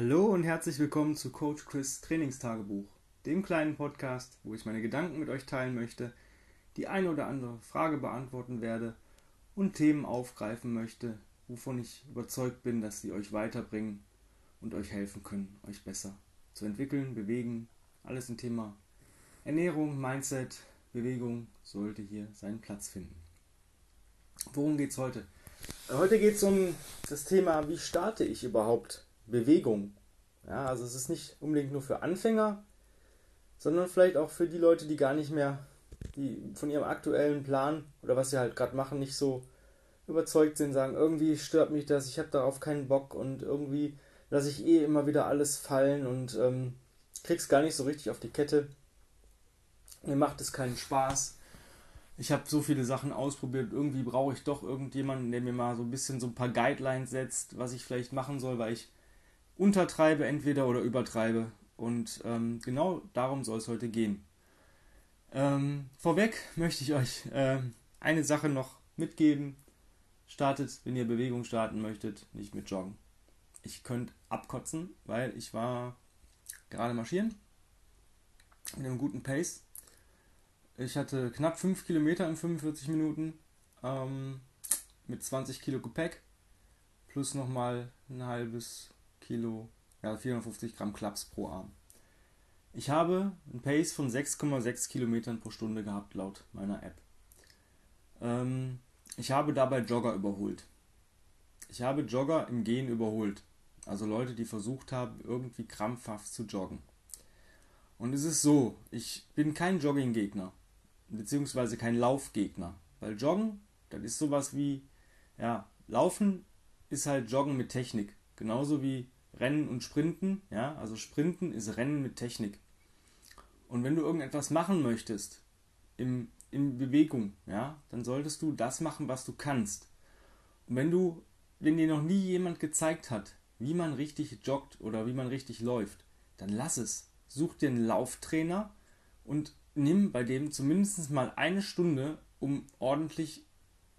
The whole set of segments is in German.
Hallo und herzlich willkommen zu Coach Chris Trainingstagebuch, dem kleinen Podcast, wo ich meine Gedanken mit euch teilen möchte, die eine oder andere Frage beantworten werde und Themen aufgreifen möchte, wovon ich überzeugt bin, dass sie euch weiterbringen und euch helfen können, euch besser zu entwickeln, bewegen. Alles im Thema Ernährung, Mindset, Bewegung sollte hier seinen Platz finden. Worum geht es heute? Heute geht es um das Thema, wie starte ich überhaupt Bewegung. Ja, also es ist nicht unbedingt nur für Anfänger, sondern vielleicht auch für die Leute, die gar nicht mehr die von ihrem aktuellen Plan oder was sie halt gerade machen, nicht so überzeugt sind, sagen, irgendwie stört mich das, ich habe darauf keinen Bock und irgendwie lasse ich eh immer wieder alles fallen und ähm, krieg's gar nicht so richtig auf die Kette. Mir macht es keinen Spaß. Ich habe so viele Sachen ausprobiert. Irgendwie brauche ich doch irgendjemanden, der mir mal so ein bisschen so ein paar Guidelines setzt, was ich vielleicht machen soll, weil ich untertreibe entweder oder übertreibe. Und ähm, genau darum soll es heute gehen. Ähm, vorweg möchte ich euch äh, eine Sache noch mitgeben. Startet, wenn ihr Bewegung starten möchtet, nicht mit Joggen. Ich könnte abkotzen, weil ich war gerade marschieren in einem guten Pace. Ich hatte knapp 5 Kilometer in 45 Minuten ähm, mit 20 Kilo Gepäck plus nochmal ein halbes Kilo, ja 450 Gramm Klaps pro Arm. Ich habe ein Pace von 6,6 Kilometern pro Stunde gehabt laut meiner App. Ähm, ich habe dabei Jogger überholt. Ich habe Jogger im Gehen überholt. Also Leute, die versucht haben, irgendwie krampfhaft zu joggen. Und es ist so, ich bin kein Jogging-Gegner, beziehungsweise kein Laufgegner. Weil Joggen, das ist sowas wie, ja, Laufen ist halt Joggen mit Technik. Genauso wie Rennen und Sprinten. Ja, also Sprinten ist Rennen mit Technik. Und wenn du irgendetwas machen möchtest, im, in Bewegung, ja, dann solltest du das machen, was du kannst. Und wenn du, wenn dir noch nie jemand gezeigt hat, wie man richtig joggt oder wie man richtig läuft, dann lass es. Such dir einen Lauftrainer und nimm bei dem zumindest mal eine Stunde, um ordentlich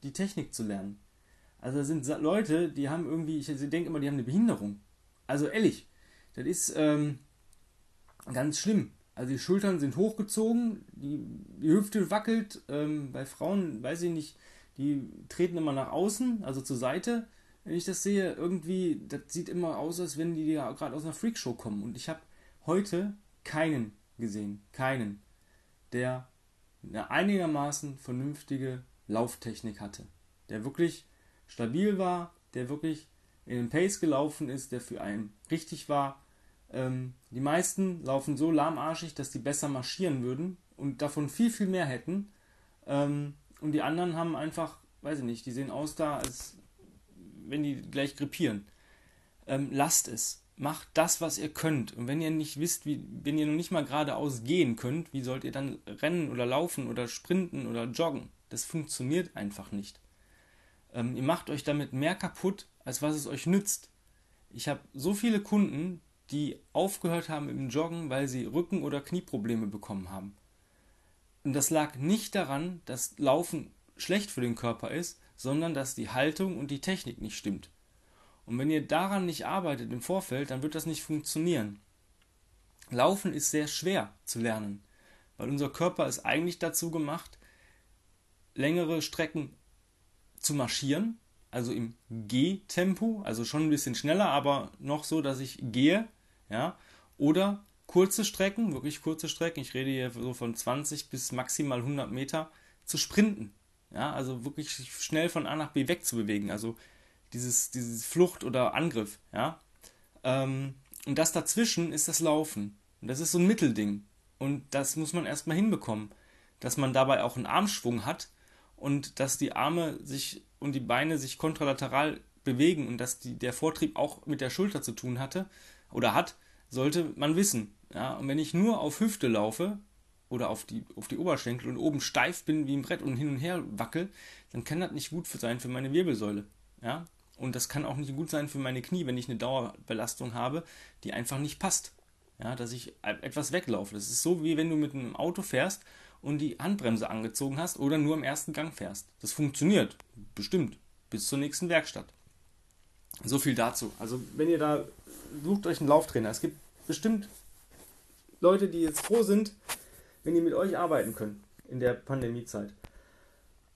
die Technik zu lernen. Also da sind Leute, die haben irgendwie, ich denke immer, die haben eine Behinderung. Also ehrlich, das ist ähm, ganz schlimm. Also die Schultern sind hochgezogen, die, die Hüfte wackelt. Ähm, bei Frauen, weiß ich nicht, die treten immer nach außen, also zur Seite. Wenn ich das sehe, irgendwie, das sieht immer aus, als wenn die ja gerade aus einer Freakshow kommen. Und ich habe heute keinen gesehen, keinen, der eine einigermaßen vernünftige Lauftechnik hatte. Der wirklich stabil war, der wirklich in den Pace gelaufen ist, der für einen richtig war. Ähm, die meisten laufen so lahmarschig, dass die besser marschieren würden und davon viel, viel mehr hätten. Ähm, und die anderen haben einfach, weiß ich nicht, die sehen aus da, als wenn die gleich grippieren. Ähm, lasst es. Macht das, was ihr könnt. Und wenn ihr nicht wisst, wie, wenn ihr noch nicht mal geradeaus gehen könnt, wie sollt ihr dann rennen oder laufen oder sprinten oder joggen? Das funktioniert einfach nicht. Ähm, ihr macht euch damit mehr kaputt, als was es euch nützt. Ich habe so viele Kunden, die aufgehört haben im Joggen, weil sie Rücken- oder Knieprobleme bekommen haben. Und das lag nicht daran, dass Laufen schlecht für den Körper ist, sondern dass die Haltung und die Technik nicht stimmt. Und wenn ihr daran nicht arbeitet im Vorfeld, dann wird das nicht funktionieren. Laufen ist sehr schwer zu lernen, weil unser Körper ist eigentlich dazu gemacht, längere Strecken zu marschieren also im Gehtempo, also schon ein bisschen schneller, aber noch so, dass ich gehe, ja, oder kurze Strecken, wirklich kurze Strecken, ich rede hier so von 20 bis maximal 100 Meter, zu sprinten, ja, also wirklich schnell von A nach B wegzubewegen, also dieses, dieses Flucht oder Angriff, ja, ähm, und das dazwischen ist das Laufen, und das ist so ein Mittelding, und das muss man erstmal hinbekommen, dass man dabei auch einen Armschwung hat und dass die Arme sich und die Beine sich kontralateral bewegen und dass die, der Vortrieb auch mit der Schulter zu tun hatte oder hat, sollte man wissen. Ja? Und wenn ich nur auf Hüfte laufe oder auf die, auf die Oberschenkel und oben steif bin wie ein Brett und hin und her wackel, dann kann das nicht gut sein für meine Wirbelsäule. Ja? Und das kann auch nicht gut sein für meine Knie, wenn ich eine Dauerbelastung habe, die einfach nicht passt. Ja, dass ich etwas weglaufe. Das ist so, wie wenn du mit einem Auto fährst und die Handbremse angezogen hast oder nur im ersten Gang fährst. Das funktioniert, bestimmt, bis zur nächsten Werkstatt. So viel dazu. Also wenn ihr da sucht euch einen Lauftrainer. Es gibt bestimmt Leute, die jetzt froh sind, wenn die mit euch arbeiten können in der Pandemiezeit.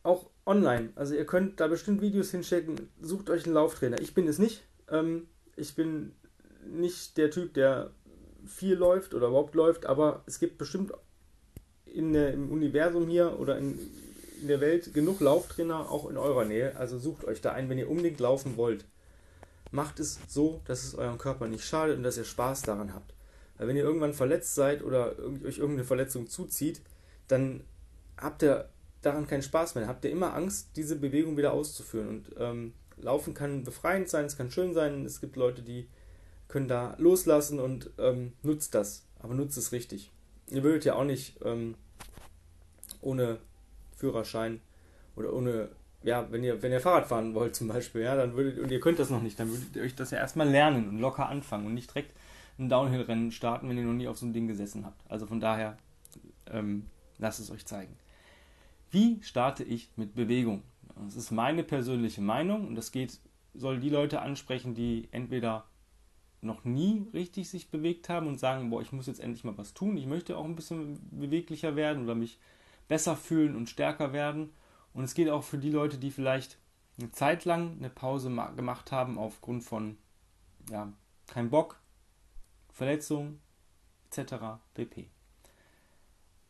Auch online. Also ihr könnt da bestimmt Videos hinschicken. Sucht euch einen Lauftrainer. Ich bin es nicht. Ähm, ich bin nicht der Typ, der viel läuft oder überhaupt läuft, aber es gibt bestimmt in der, im Universum hier oder in, in der Welt genug Lauftrainer, auch in eurer Nähe. Also sucht euch da ein, wenn ihr unbedingt laufen wollt. Macht es so, dass es eurem Körper nicht schadet und dass ihr Spaß daran habt. Weil wenn ihr irgendwann verletzt seid oder euch irgendeine Verletzung zuzieht, dann habt ihr daran keinen Spaß mehr. Habt ihr immer Angst, diese Bewegung wieder auszuführen. Und ähm, Laufen kann befreiend sein, es kann schön sein. Es gibt Leute, die können da loslassen und ähm, nutzt das. Aber nutzt es richtig. Ihr würdet ja auch nicht ähm, ohne Führerschein oder ohne, ja, wenn ihr, wenn ihr Fahrrad fahren wollt zum Beispiel, ja, dann würdet, und ihr könnt das noch nicht, dann würdet ihr euch das ja erstmal lernen und locker anfangen und nicht direkt ein Downhill-Rennen starten, wenn ihr noch nie auf so einem Ding gesessen habt. Also von daher, ähm, lasst es euch zeigen. Wie starte ich mit Bewegung? Das ist meine persönliche Meinung und das geht, soll die Leute ansprechen, die entweder noch nie richtig sich bewegt haben und sagen, boah, ich muss jetzt endlich mal was tun, ich möchte auch ein bisschen beweglicher werden oder mich besser fühlen und stärker werden. Und es geht auch für die Leute, die vielleicht eine Zeit lang eine Pause gemacht haben aufgrund von ja, kein Bock, Verletzung etc. pp.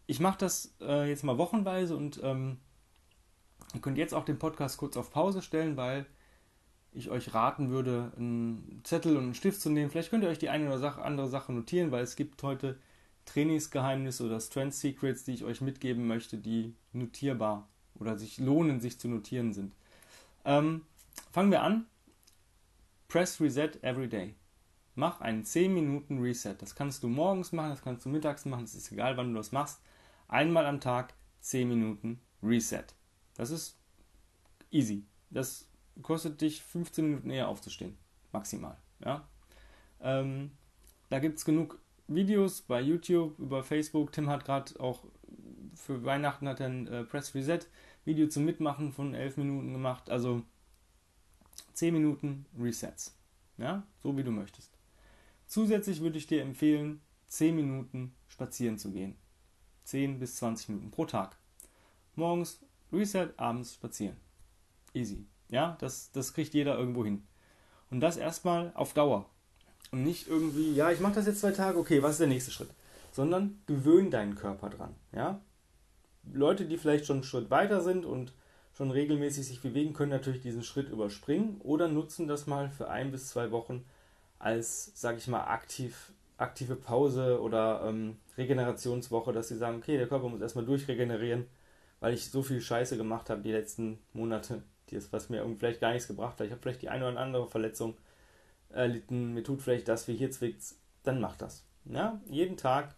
Ich mache das äh, jetzt mal wochenweise und ähm, ihr könnt jetzt auch den Podcast kurz auf Pause stellen, weil ich euch raten würde, einen Zettel und einen Stift zu nehmen. Vielleicht könnt ihr euch die eine oder andere Sache notieren, weil es gibt heute Trainingsgeheimnisse oder Strength Secrets, die ich euch mitgeben möchte, die notierbar oder sich lohnen, sich zu notieren sind. Ähm, fangen wir an. Press Reset every day. Mach einen 10 Minuten Reset. Das kannst du morgens machen, das kannst du mittags machen, es ist egal, wann du das machst. Einmal am Tag 10 Minuten Reset. Das ist easy. Das kostet dich 15 Minuten eher aufzustehen. Maximal. Ja? Ähm, da gibt es genug Videos bei YouTube, über Facebook. Tim hat gerade auch für Weihnachten hat ein äh, Press Reset Video zum Mitmachen von 11 Minuten gemacht. Also 10 Minuten Resets. Ja, so wie du möchtest. Zusätzlich würde ich dir empfehlen, 10 Minuten spazieren zu gehen. 10 bis 20 Minuten pro Tag. Morgens Reset, abends spazieren. Easy. Ja, das, das kriegt jeder irgendwo hin. Und das erstmal auf Dauer. Und nicht irgendwie, ja, ich mache das jetzt zwei Tage, okay, was ist der nächste Schritt? Sondern gewöhn deinen Körper dran. Ja? Leute, die vielleicht schon einen Schritt weiter sind und schon regelmäßig sich bewegen, können natürlich diesen Schritt überspringen oder nutzen das mal für ein bis zwei Wochen als, sage ich mal, aktiv, aktive Pause oder ähm, Regenerationswoche, dass sie sagen, okay, der Körper muss erstmal durchregenerieren, weil ich so viel Scheiße gemacht habe die letzten Monate, ist, was mir vielleicht gar nichts gebracht hat. Ich habe vielleicht die eine oder andere Verletzung erlitten, mir tut vielleicht das, wie hier zwickt, dann mach das. Ja, jeden Tag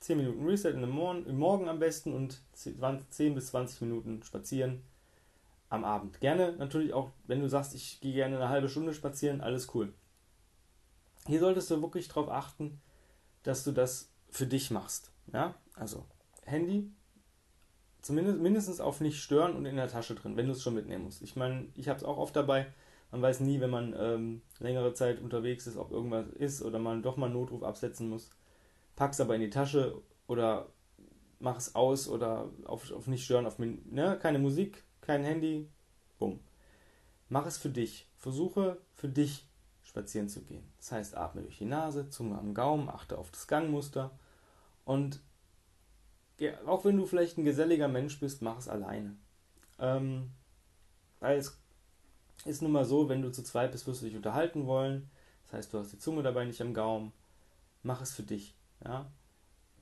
10 Minuten Reset in Morgen, im Morgen am besten und 10 bis 20 Minuten spazieren am Abend. Gerne natürlich auch, wenn du sagst, ich gehe gerne eine halbe Stunde spazieren, alles cool. Hier solltest du wirklich darauf achten, dass du das für dich machst. Ja, also Handy zumindest mindestens auf nicht stören und in der Tasche drin, wenn du es schon mitnehmen musst. Ich meine, ich habe es auch oft dabei. Man weiß nie, wenn man ähm, längere Zeit unterwegs ist, ob irgendwas ist oder man doch mal einen Notruf absetzen muss. Pack es aber in die Tasche oder mach es aus oder auf, auf nicht stören, auf ne? keine Musik, kein Handy, bumm. Mach es für dich. Versuche für dich spazieren zu gehen. Das heißt, atme durch die Nase, Zunge am Gaumen, achte auf das Gangmuster und auch wenn du vielleicht ein geselliger Mensch bist, mach es alleine. Ähm, weil es ist nun mal so, wenn du zu zweit bist, wirst du dich unterhalten wollen. Das heißt, du hast die Zunge dabei nicht am Gaumen. Mach es für dich. Ja?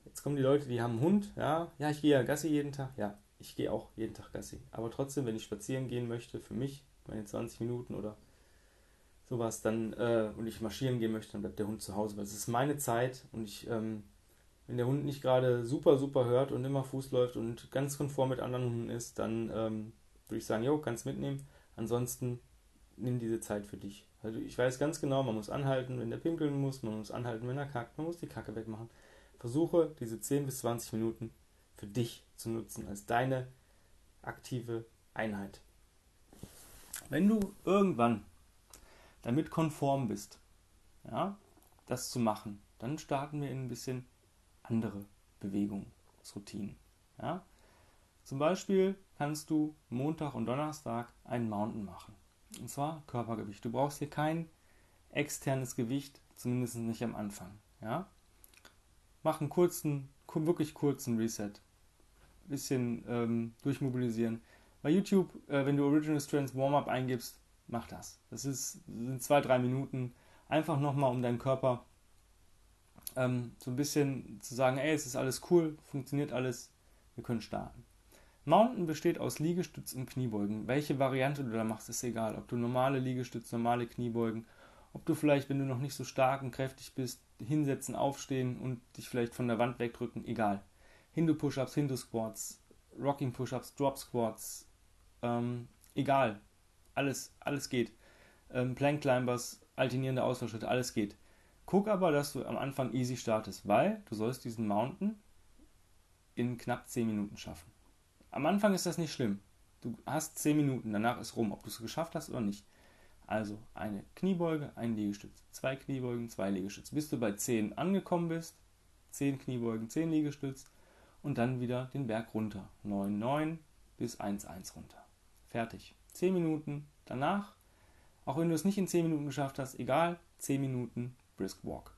Jetzt kommen die Leute, die haben einen Hund. Ja, ja ich gehe ja Gassi jeden Tag. Ja, ich gehe auch jeden Tag Gassi. Aber trotzdem, wenn ich spazieren gehen möchte, für mich, meine 20 Minuten oder sowas, dann äh, und ich marschieren gehen möchte, dann bleibt der Hund zu Hause. Weil es ist meine Zeit und ich, ähm, wenn der Hund nicht gerade super, super hört und immer Fuß läuft und ganz konform mit anderen Hunden ist, dann ähm, würde ich sagen, jo, kannst mitnehmen. Ansonsten nimm diese Zeit für dich. Also ich weiß ganz genau, man muss anhalten, wenn der pinkeln muss, man muss anhalten, wenn er kackt, man muss die Kacke wegmachen. Versuche diese 10 bis 20 Minuten für dich zu nutzen, als deine aktive Einheit. Wenn du irgendwann damit konform bist, ja, das zu machen, dann starten wir in ein bisschen andere Bewegungsroutinen. Ja? Zum Beispiel kannst du Montag und Donnerstag einen Mountain machen. Und zwar Körpergewicht. Du brauchst hier kein externes Gewicht, zumindest nicht am Anfang. Ja? Mach einen kurzen, wirklich kurzen Reset. Bisschen ähm, durchmobilisieren. Bei YouTube, äh, wenn du Original Strengths Warm-Up eingibst, mach das. Das ist, sind zwei, drei Minuten. Einfach nochmal, um deinen Körper ähm, so ein bisschen zu sagen, ey, es ist alles cool, funktioniert alles, wir können starten. Mountain besteht aus Liegestütz und Kniebeugen. Welche Variante du da machst, ist egal. Ob du normale Liegestütz, normale Kniebeugen, ob du vielleicht, wenn du noch nicht so stark und kräftig bist, hinsetzen, aufstehen und dich vielleicht von der Wand wegdrücken, egal. Hindu-Push-Ups, Hindu-Squats, Rocking-Push-Ups, Drop-Squats, ähm, egal. Alles, alles geht. Ähm, Plank-Climbers, alternierende Ausfallschritte, alles geht. Guck aber, dass du am Anfang easy startest, weil du sollst diesen Mountain in knapp 10 Minuten schaffen. Am Anfang ist das nicht schlimm. Du hast 10 Minuten, danach ist rum, ob du es geschafft hast oder nicht. Also eine Kniebeuge, ein Liegestütz, zwei Kniebeugen, zwei Liegestütz. Bis du bei 10 angekommen bist, 10 Kniebeugen, 10 Liegestütz und dann wieder den Berg runter. 9, 9 bis 1, 1 runter. Fertig. 10 Minuten. Danach, auch wenn du es nicht in 10 Minuten geschafft hast, egal, 10 Minuten Brisk Walk.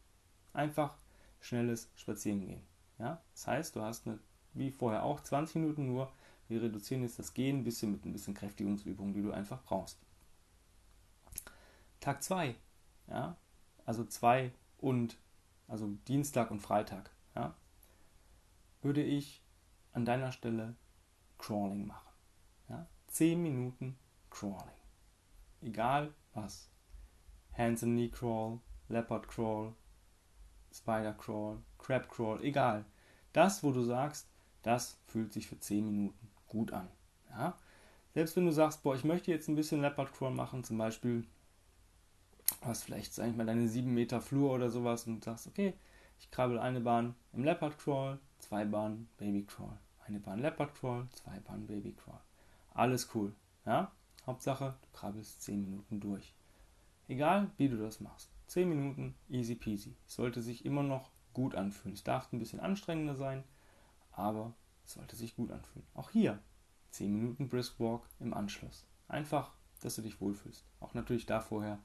Einfach schnelles Spazierengehen. Ja? Das heißt, du hast eine, wie vorher auch 20 Minuten nur. Wir reduzieren jetzt das Gehen ein bisschen mit ein bisschen Kräftigungsübungen, die du einfach brauchst. Tag 2, ja, also 2 und, also Dienstag und Freitag, ja, würde ich an deiner Stelle Crawling machen. Ja? 10 Minuten Crawling. Egal was. Hands and Knee Crawl, Leopard Crawl, Spider Crawl, Crab Crawl, egal. Das, wo du sagst, das fühlt sich für 10 Minuten gut an. Ja? Selbst wenn du sagst, boah, ich möchte jetzt ein bisschen Leopard Crawl machen, zum Beispiel, hast vielleicht, sag ich mal, deine 7 Meter Flur oder sowas und sagst, okay, ich krabbel eine Bahn im Leopard Crawl, zwei Bahnen Baby Crawl, eine Bahn Leopard Crawl, zwei Bahnen Baby Crawl. Alles cool, ja? Hauptsache, du krabbelst 10 Minuten durch. Egal, wie du das machst. 10 Minuten, easy peasy. Sollte sich immer noch gut anfühlen. Es darf ein bisschen anstrengender sein, aber es sollte sich gut anfühlen. Auch hier 10 Minuten Brisk Walk im Anschluss. Einfach, dass du dich wohlfühlst. Auch natürlich da vorher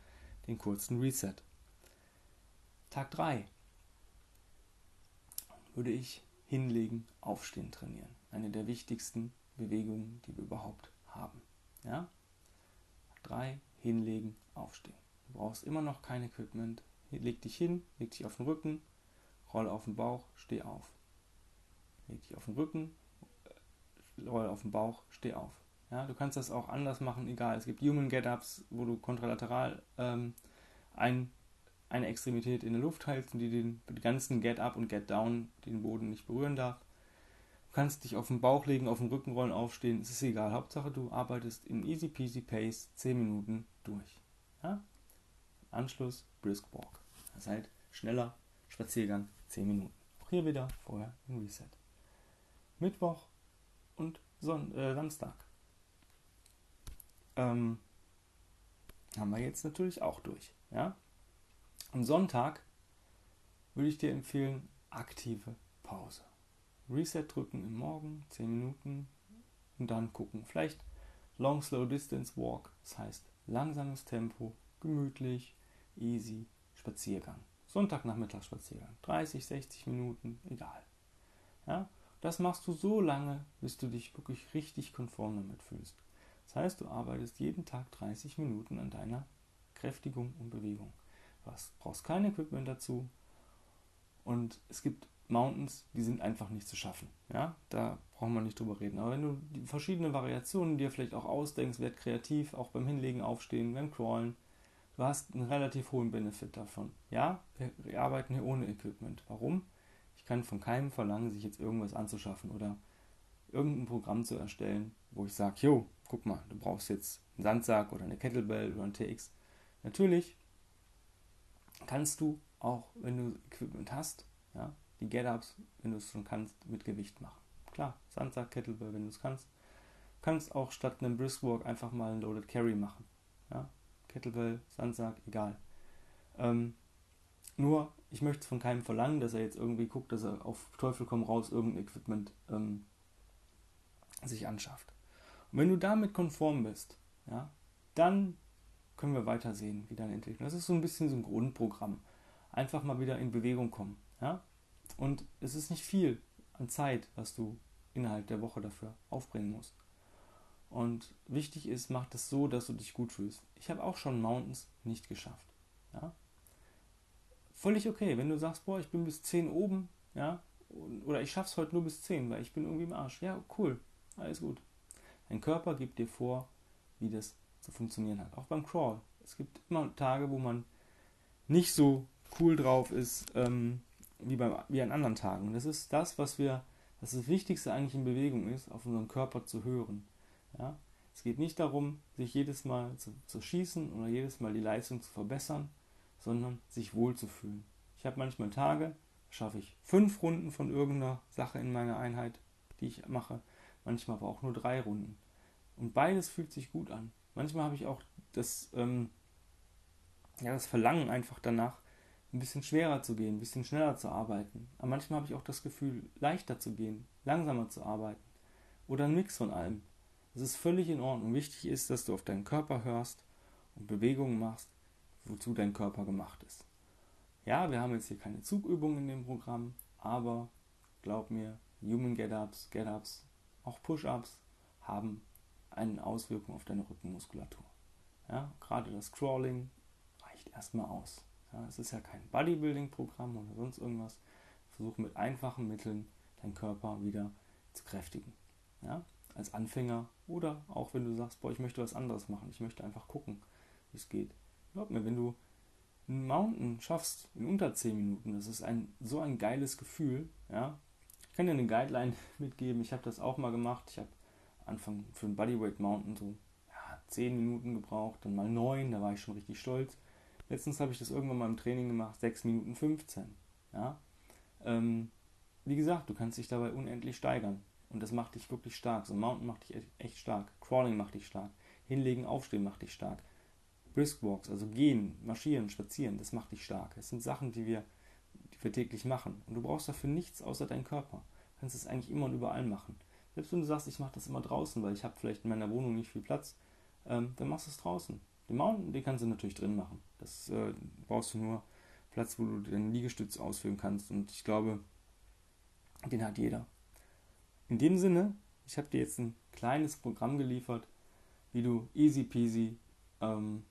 den kurzen Reset. Tag 3 würde ich hinlegen, aufstehen trainieren. Eine der wichtigsten Bewegungen, die wir überhaupt haben. Ja? Tag 3 hinlegen, aufstehen. Du brauchst immer noch kein Equipment. Leg dich hin, leg dich auf den Rücken, roll auf den Bauch, steh auf. Leg dich auf den Rücken, äh, roll auf den Bauch, steh auf. Ja, du kannst das auch anders machen, egal. Es gibt Human Get-Ups, wo du kontralateral ähm, ein, eine Extremität in der Luft hältst und die den, den ganzen Get-Up und Get-Down den Boden nicht berühren darf. Du kannst dich auf den Bauch legen, auf den Rücken rollen, aufstehen, es ist egal. Hauptsache du arbeitest in easy peasy pace 10 Minuten durch. Ja? Anschluss Brisk Walk. Das heißt, schneller Spaziergang 10 Minuten. Auch hier wieder vorher ein Reset. Mittwoch und Son äh, Samstag. Ähm, haben wir jetzt natürlich auch durch. Ja? Am Sonntag würde ich dir empfehlen, aktive Pause. Reset drücken im Morgen, 10 Minuten und dann gucken. Vielleicht Long Slow Distance Walk, das heißt langsames Tempo, gemütlich, easy Spaziergang. Sonntagnachmittagsspaziergang. 30, 60 Minuten, egal. Ja? Das machst du so lange, bis du dich wirklich richtig konform damit fühlst. Das heißt, du arbeitest jeden Tag 30 Minuten an deiner Kräftigung und Bewegung. Du brauchst kein Equipment dazu. Und es gibt Mountains, die sind einfach nicht zu schaffen. Ja, da brauchen wir nicht drüber reden. Aber wenn du die verschiedenen Variationen dir vielleicht auch ausdenkst, werd kreativ, auch beim Hinlegen, Aufstehen, beim Crawlen, du hast einen relativ hohen Benefit davon. Ja, wir, arbeiten hier ohne Equipment. Warum? Ich kann von keinem verlangen, sich jetzt irgendwas anzuschaffen oder irgendein Programm zu erstellen, wo ich sage, jo, guck mal, du brauchst jetzt einen Sandsack oder eine Kettlebell oder ein TX. Natürlich kannst du auch, wenn du Equipment hast, ja, die Get-Ups, wenn du es schon kannst, mit Gewicht machen. Klar, Sandsack, Kettlebell, wenn du es kannst. Du kannst auch statt einem Briskwork einfach mal einen Loaded Carry machen. Ja, Kettlebell, Sandsack, egal. Ähm, Nur, ich möchte von keinem verlangen, dass er jetzt irgendwie guckt, dass er auf Teufel komm raus irgendein Equipment ähm, sich anschafft. Und wenn du damit konform bist, ja, dann können wir weiter sehen, wie deine Entwicklung. Das ist so ein bisschen so ein Grundprogramm. Einfach mal wieder in Bewegung kommen. Ja? Und es ist nicht viel an Zeit, was du innerhalb der Woche dafür aufbringen musst. Und wichtig ist, mach das so, dass du dich gut fühlst. Ich habe auch schon Mountains nicht geschafft. Ja? Völlig okay, wenn du sagst, boah, ich bin bis 10 oben, ja, oder ich schaff's heute nur bis 10, weil ich bin irgendwie im Arsch. Ja, cool, alles gut. Dein Körper gibt dir vor, wie das zu funktionieren hat. Auch beim Crawl. Es gibt immer Tage, wo man nicht so cool drauf ist ähm, wie, beim, wie an anderen Tagen. Und das ist das, was wir, das, das Wichtigste eigentlich in Bewegung ist, auf unseren Körper zu hören. Ja? Es geht nicht darum, sich jedes Mal zu, zu schießen oder jedes Mal die Leistung zu verbessern, sondern sich wohlzufühlen. Ich habe manchmal Tage, schaffe ich fünf Runden von irgendeiner Sache in meiner Einheit, die ich mache, manchmal aber auch nur drei Runden. Und beides fühlt sich gut an. Manchmal habe ich auch das, ähm, ja, das Verlangen einfach danach, ein bisschen schwerer zu gehen, ein bisschen schneller zu arbeiten. Aber manchmal habe ich auch das Gefühl, leichter zu gehen, langsamer zu arbeiten. Oder ein Mix von allem. Das ist völlig in Ordnung. Wichtig ist, dass du auf deinen Körper hörst und Bewegungen machst, wozu dein Körper gemacht ist. Ja, wir haben jetzt hier keine Zugübungen in dem Programm, aber glaub mir, Human Get-Ups, Get-Ups, auch Push-Ups haben eine Auswirkung auf deine Rückenmuskulatur. Ja, gerade das Crawling reicht erstmal aus. Ja, es ist ja kein Bodybuilding-Programm oder sonst irgendwas. Versuche mit einfachen Mitteln deinen Körper wieder zu kräftigen. Ja, als Anfänger oder auch wenn du sagst, boah, ich möchte was anderes machen, ich möchte einfach gucken, wie es geht. Glaub mir, wenn du einen Mountain schaffst in unter 10 Minuten, das ist ein, so ein geiles Gefühl. Ja? Ich kann dir eine Guideline mitgeben, ich habe das auch mal gemacht. Ich habe Anfang für einen Bodyweight Mountain so ja, 10 Minuten gebraucht, dann mal 9, da war ich schon richtig stolz. Letztens habe ich das irgendwann mal im Training gemacht, 6 Minuten 15. Ja? Ähm, wie gesagt, du kannst dich dabei unendlich steigern. Und das macht dich wirklich stark. So Mountain macht dich echt stark. Crawling macht dich stark. Hinlegen, aufstehen macht dich stark. Brisk-Walks, also gehen, marschieren, spazieren, das macht dich stark. Das sind Sachen, die wir, die wir täglich machen. Und du brauchst dafür nichts außer deinen Körper. Du kannst es eigentlich immer und überall machen. Selbst wenn du sagst, ich mache das immer draußen, weil ich habe vielleicht in meiner Wohnung nicht viel Platz, ähm, dann machst du es draußen. Den Mountain, den kannst du natürlich drin machen. Das äh, brauchst du nur Platz, wo du den Liegestütz ausführen kannst. Und ich glaube, den hat jeder. In dem Sinne, ich habe dir jetzt ein kleines Programm geliefert, wie du easy peasy ähm,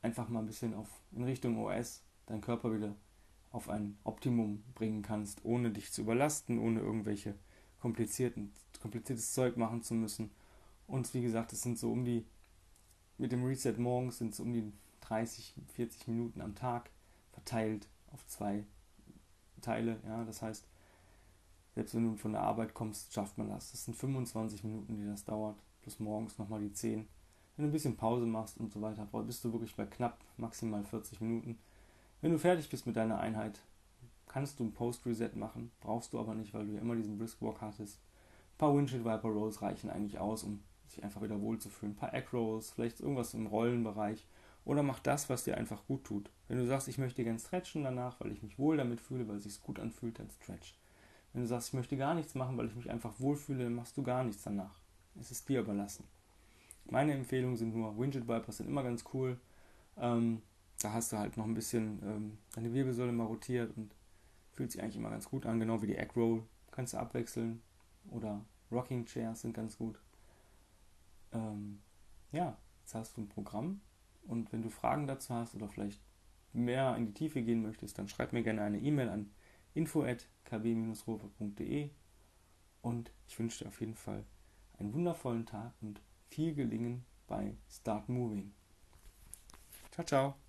einfach mal ein bisschen auf, in Richtung OS deinen Körper wieder auf ein Optimum bringen kannst, ohne dich zu überlasten, ohne irgendwelche komplizierten, kompliziertes Zeug machen zu müssen. Und wie gesagt, es sind so um die, mit dem Reset morgens sind es um die 30, 40 Minuten am Tag verteilt auf zwei Teile. Ja, das heißt, selbst wenn du von der Arbeit kommst, schafft man das. Das sind 25 Minuten, die das dauert, plus morgens nochmal die 10. Wenn du ein bisschen Pause machst und so weiter, bist du wirklich bei knapp maximal 40 Minuten. Wenn du fertig bist mit deiner Einheit, kannst du ein Post-Reset machen, brauchst du aber nicht, weil du ja immer diesen Brisk Walk hattest. Ein paar Windshield Viper Rolls reichen eigentlich aus, um sich einfach wieder wohlzufühlen. Ein paar Egg Rolls, vielleicht irgendwas im Rollenbereich. Oder mach das, was dir einfach gut tut. Wenn du sagst, ich möchte gern stretchen danach, weil ich mich wohl damit fühle, weil es sich gut anfühlt, dann stretch. Wenn du sagst, ich möchte gar nichts machen, weil ich mich einfach wohlfühle, dann machst du gar nichts danach. Es ist dir überlassen. Meine Empfehlungen sind nur, Widget Vipers sind immer ganz cool. Ähm, da hast du halt noch ein bisschen ähm, deine Wirbelsäule mal rotiert und fühlt sich eigentlich immer ganz gut an, genau wie die Egg Roll. Kannst du abwechseln. Oder Rocking Chairs sind ganz gut. Ähm, ja, jetzt hast du ein Programm und wenn du Fragen dazu hast oder vielleicht mehr in die Tiefe gehen möchtest, dann schreib mir gerne eine E-Mail an info@kb-rover.de und ich wünsche dir auf jeden Fall einen wundervollen Tag und viel Gelingen bei Start Moving. Ciao, ciao.